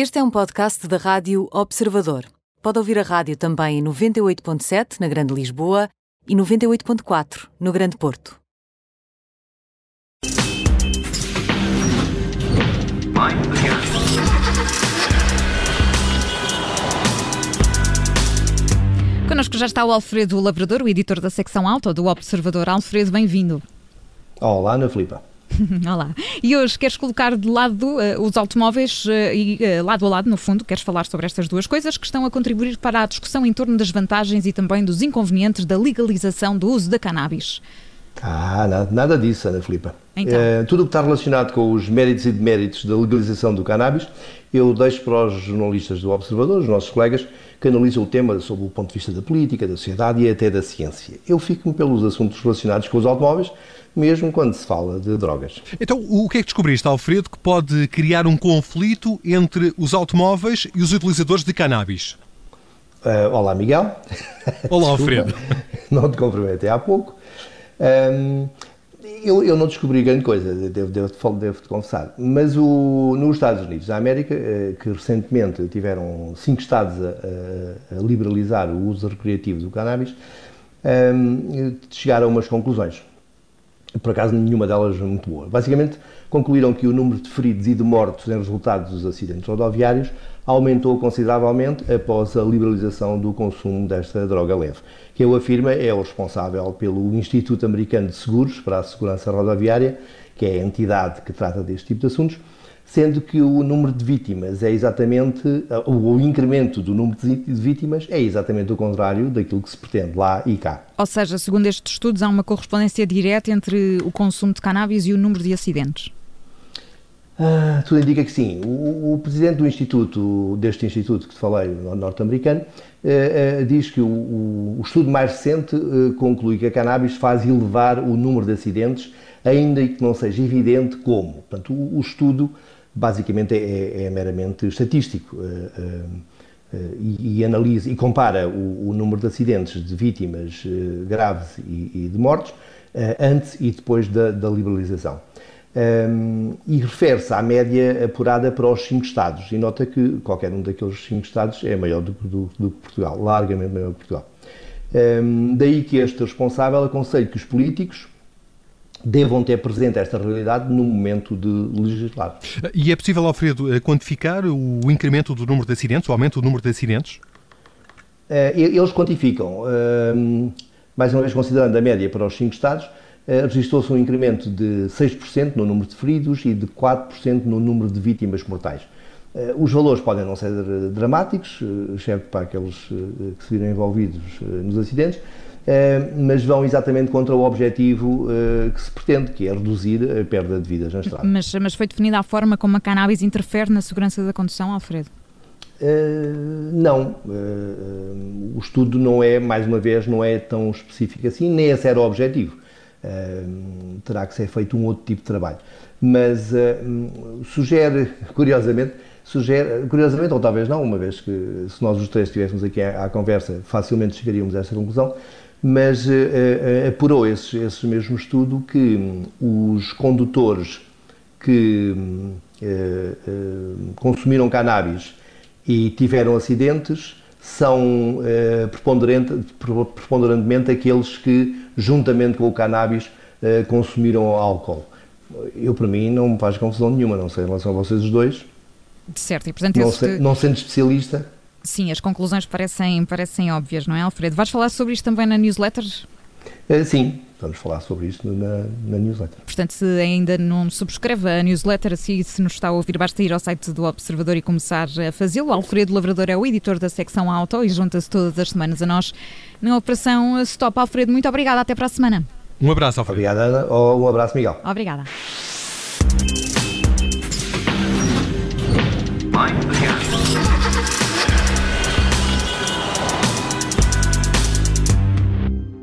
Este é um podcast da Rádio Observador. Pode ouvir a rádio também em 98.7 na Grande Lisboa e 98.4 no Grande Porto. Connosco já está o Alfredo Labrador, o editor da secção alta do Observador. Alfredo, bem-vindo. Olá, Ana Filipa. Olá. E hoje queres colocar de lado uh, os automóveis uh, e uh, lado a lado, no fundo, queres falar sobre estas duas coisas que estão a contribuir para a discussão em torno das vantagens e também dos inconvenientes da legalização do uso da cannabis. Ah, nada, nada disso, Ana Filipa. Então. tudo o que está relacionado com os méritos e deméritos da legalização do cannabis, eu deixo para os jornalistas do Observador, os nossos colegas, que analisam o tema sob o ponto de vista da política, da sociedade e até da ciência. Eu fico-me pelos assuntos relacionados com os automóveis, mesmo quando se fala de drogas. Então, o que é que descobriste, Alfredo, que pode criar um conflito entre os automóveis e os utilizadores de cannabis? Uh, olá, Miguel. Olá, Alfredo. não te cumprimentei há pouco. Um, eu, eu, não descobri grande coisa, devo, devo, devo te confessar, mas o, nos Estados Unidos da América, eh, que recentemente tiveram cinco estados a, a, liberalizar o uso recreativo do cannabis, um, chegaram a umas conclusões. Por acaso, nenhuma delas muito boa. Basicamente, concluíram que o número de feridos e de mortos em resultado dos acidentes rodoviários aumentou consideravelmente após a liberalização do consumo desta droga leve que eu afirmo é o responsável pelo Instituto Americano de Seguros para a Segurança Rodoviária, que é a entidade que trata deste tipo de assuntos, sendo que o número de vítimas é exatamente, o incremento do número de vítimas é exatamente o contrário daquilo que se pretende lá e cá. Ou seja, segundo estes estudos, há uma correspondência direta entre o consumo de cannabis e o número de acidentes? Ah, tudo indica que sim. O, o, presidente do instituto, deste instituto que te falei, norte-americano, eh, eh, diz que o, o, estudo mais recente eh, conclui que a cannabis faz elevar o número de acidentes, ainda que não seja evidente como. Portanto, o, o estudo basicamente é, é, meramente estatístico e, e, analisa e compara o, número de acidentes de vítimas graves e, e de mortos antes e depois da, da liberalização um, e refere-se à média apurada para os cinco Estados. E nota que qualquer um daqueles cinco Estados é maior do, que Portugal, largamente maior que Portugal. Um, daí que este responsável aconselha que os políticos devam ter presente esta realidade no momento de legislar. E é possível, Alfredo, eh, quantificar o incremento do número de acidentes, o aumento do número de acidentes? Uh, eles quantificam, uh, mais uma vez considerando a média para os cinco Estados, eh, registrou-se um incremento de 6% no número de feridos e de 4% no número de vítimas mortais. Eh, os valores podem não ser dramáticos, eh, exceto para aqueles que se viram envolvidos nos acidentes, mas vão exatamente contra o objetivo que se pretende, que é reduzir a perda de vidas na estrada. Mas, mas foi definida a forma como a cannabis interfere na segurança da condução, Alfredo? Uh, não, uh, o estudo não é, mais uma vez, não é tão específico assim, nem esse era o objetivo terá que ser feito um outro tipo de trabalho. Mas sugere, curiosamente, sugere, curiosamente, ou talvez não, uma vez que se nós os três estivéssemos aqui à, à, conversa, facilmente chegaríamos a essa conclusão, mas uh, uh, apurou esse, esse mesmo estudo que um, os condutores que consumiram cannabis e tiveram acidentes são preponderante, preponderantemente aqueles que juntamente com o cannabis, eh, consumiram álcool. Eu, para mim, não me faz confusão nenhuma, não sei em relação a vocês os dois. Certo, e portanto... Não, este... não sendo especialista... Sim, as conclusões parecem, parecem óbvias, não é, Alfredo? Vais falar sobre isto também na newsletter? Uh, sim, vamos falar sobre isto na, na, newsletter. Portanto, se ainda não subscreve a newsletter, assim, se nos está a ouvir, basta ir ao site do Observador e começar a fazê-lo. Alfredo Lavrador é o editor da secção Auto e junta-se todas as semanas a nós na Operação Stop. Alfredo, muito obrigada. Até para a semana. Um abraço, Alfredo. Obrigada, Ana. Um abraço, Miguel. Obrigada.